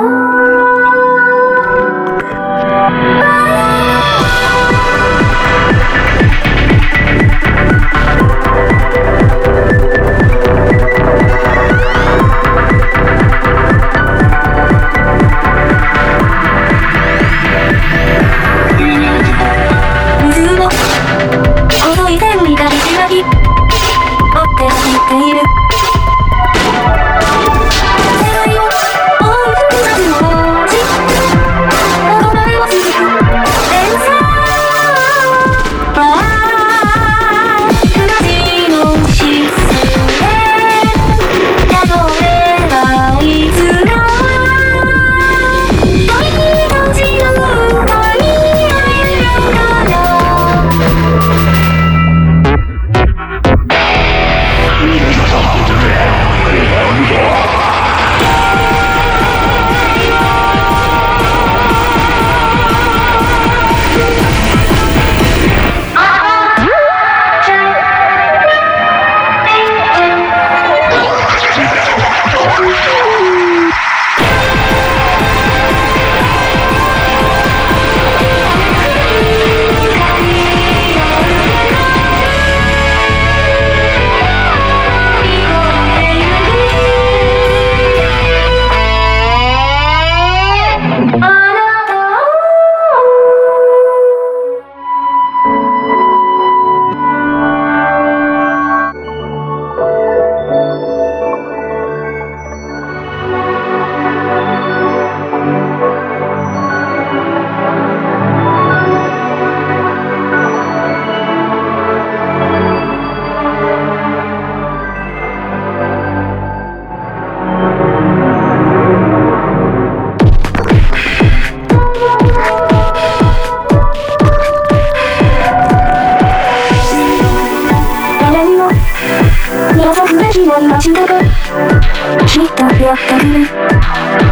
Oh. Chica, don't chica, chica,